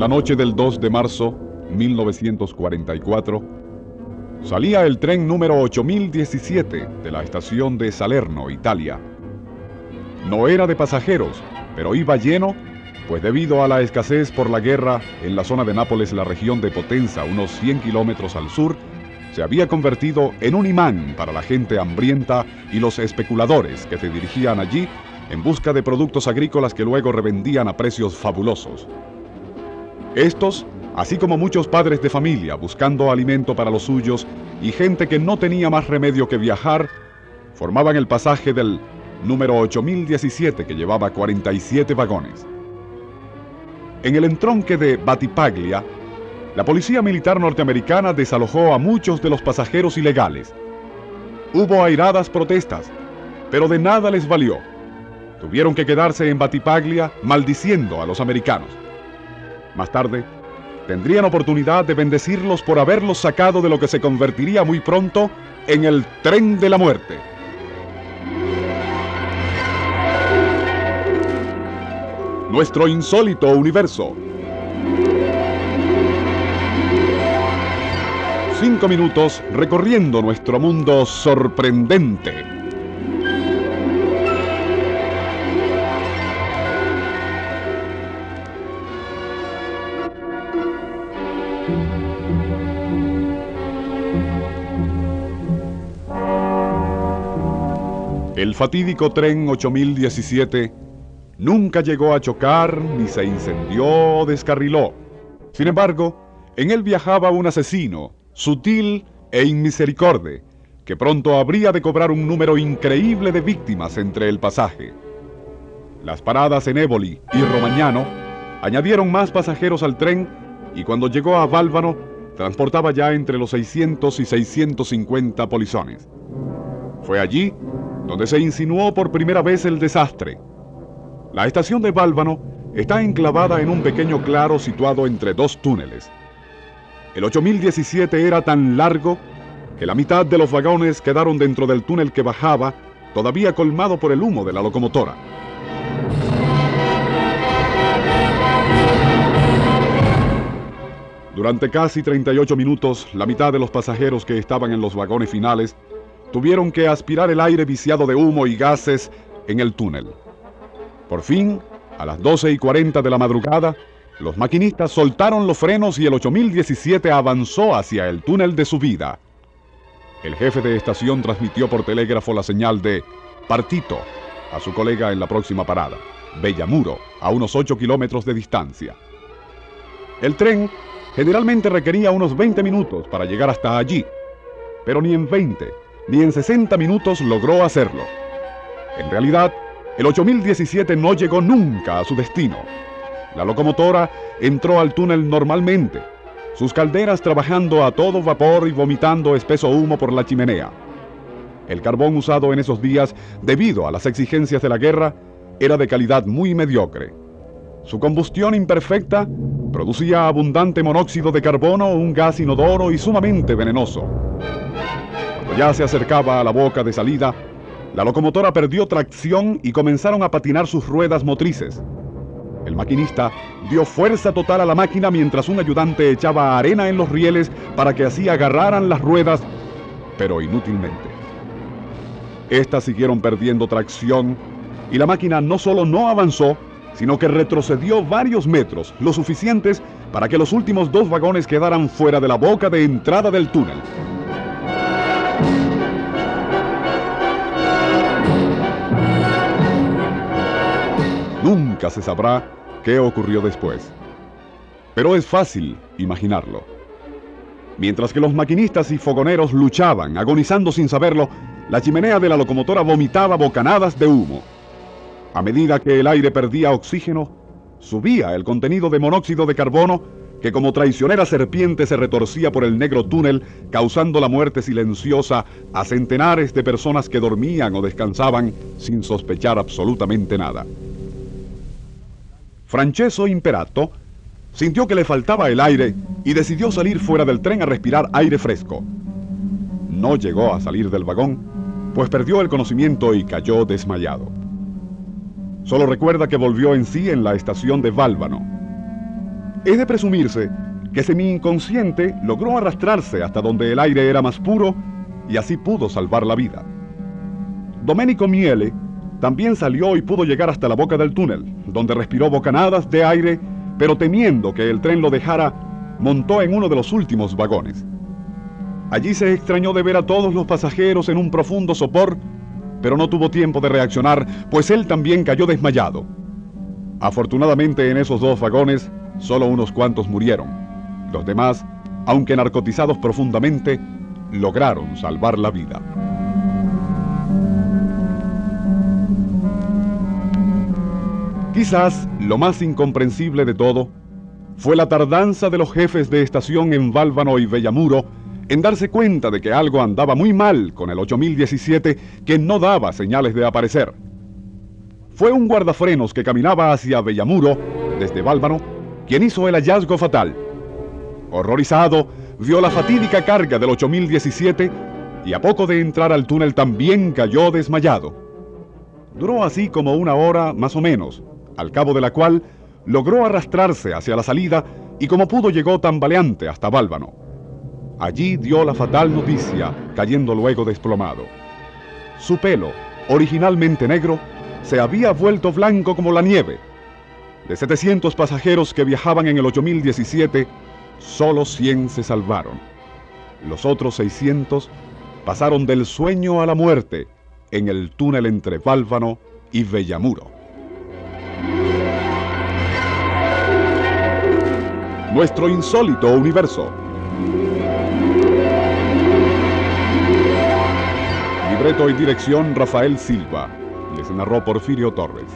La noche del 2 de marzo 1944, salía el tren número 8017 de la estación de Salerno, Italia. No era de pasajeros, pero iba lleno, pues debido a la escasez por la guerra en la zona de Nápoles, la región de Potenza, unos 100 kilómetros al sur, se había convertido en un imán para la gente hambrienta y los especuladores que se dirigían allí en busca de productos agrícolas que luego revendían a precios fabulosos. Estos, así como muchos padres de familia buscando alimento para los suyos y gente que no tenía más remedio que viajar, formaban el pasaje del número 8017 que llevaba 47 vagones. En el entronque de Batipaglia, la policía militar norteamericana desalojó a muchos de los pasajeros ilegales. Hubo airadas protestas, pero de nada les valió. Tuvieron que quedarse en Batipaglia maldiciendo a los americanos. Más tarde, tendrían oportunidad de bendecirlos por haberlos sacado de lo que se convertiría muy pronto en el tren de la muerte. Nuestro insólito universo. Cinco minutos recorriendo nuestro mundo sorprendente. El fatídico tren 8017 nunca llegó a chocar, ni se incendió o descarriló. Sin embargo, en él viajaba un asesino, sutil e inmisericorde, que pronto habría de cobrar un número increíble de víctimas entre el pasaje. Las paradas en Éboli y Romagnano añadieron más pasajeros al tren y cuando llegó a Bálvano transportaba ya entre los 600 y 650 polizones. Fue allí donde se insinuó por primera vez el desastre. La estación de Bálvano está enclavada en un pequeño claro situado entre dos túneles. El 8017 era tan largo que la mitad de los vagones quedaron dentro del túnel que bajaba, todavía colmado por el humo de la locomotora. Durante casi 38 minutos, la mitad de los pasajeros que estaban en los vagones finales tuvieron que aspirar el aire viciado de humo y gases en el túnel. Por fin, a las 12 y 40 de la madrugada, los maquinistas soltaron los frenos y el 8017 avanzó hacia el túnel de subida. El jefe de estación transmitió por telégrafo la señal de Partito a su colega en la próxima parada, Bellamuro, a unos 8 kilómetros de distancia. El tren generalmente requería unos 20 minutos para llegar hasta allí, pero ni en 20 ni en 60 minutos logró hacerlo. En realidad, el 8017 no llegó nunca a su destino. La locomotora entró al túnel normalmente, sus calderas trabajando a todo vapor y vomitando espeso humo por la chimenea. El carbón usado en esos días, debido a las exigencias de la guerra, era de calidad muy mediocre. Su combustión imperfecta producía abundante monóxido de carbono, un gas inodoro y sumamente venenoso. Ya se acercaba a la boca de salida, la locomotora perdió tracción y comenzaron a patinar sus ruedas motrices. El maquinista dio fuerza total a la máquina mientras un ayudante echaba arena en los rieles para que así agarraran las ruedas, pero inútilmente. Estas siguieron perdiendo tracción y la máquina no solo no avanzó, sino que retrocedió varios metros, lo suficientes para que los últimos dos vagones quedaran fuera de la boca de entrada del túnel. Nunca se sabrá qué ocurrió después. Pero es fácil imaginarlo. Mientras que los maquinistas y fogoneros luchaban, agonizando sin saberlo, la chimenea de la locomotora vomitaba bocanadas de humo. A medida que el aire perdía oxígeno, subía el contenido de monóxido de carbono que como traicionera serpiente se retorcía por el negro túnel, causando la muerte silenciosa a centenares de personas que dormían o descansaban sin sospechar absolutamente nada. Francesco Imperato sintió que le faltaba el aire y decidió salir fuera del tren a respirar aire fresco. No llegó a salir del vagón, pues perdió el conocimiento y cayó desmayado. Solo recuerda que volvió en sí en la estación de Válvano. Es de presumirse que semi-inconsciente logró arrastrarse hasta donde el aire era más puro y así pudo salvar la vida. Domenico Miele también salió y pudo llegar hasta la boca del túnel, donde respiró bocanadas de aire, pero temiendo que el tren lo dejara, montó en uno de los últimos vagones. Allí se extrañó de ver a todos los pasajeros en un profundo sopor pero no tuvo tiempo de reaccionar, pues él también cayó desmayado. Afortunadamente en esos dos vagones, solo unos cuantos murieron. Los demás, aunque narcotizados profundamente, lograron salvar la vida. Quizás lo más incomprensible de todo fue la tardanza de los jefes de estación en Válvano y Bellamuro en darse cuenta de que algo andaba muy mal con el 8017 que no daba señales de aparecer. Fue un guardafrenos que caminaba hacia Bellamuro, desde Bálvano, quien hizo el hallazgo fatal. Horrorizado, vio la fatídica carga del 8017 y a poco de entrar al túnel también cayó desmayado. Duró así como una hora más o menos, al cabo de la cual logró arrastrarse hacia la salida y como pudo llegó tambaleante hasta Bálvano. Allí dio la fatal noticia, cayendo luego desplomado. Su pelo, originalmente negro, se había vuelto blanco como la nieve. De 700 pasajeros que viajaban en el 8017, solo 100 se salvaron. Los otros 600 pasaron del sueño a la muerte en el túnel entre Bálvano y Bellamuro. Nuestro insólito universo. Libreto y dirección Rafael Silva. Les narró Porfirio Torres.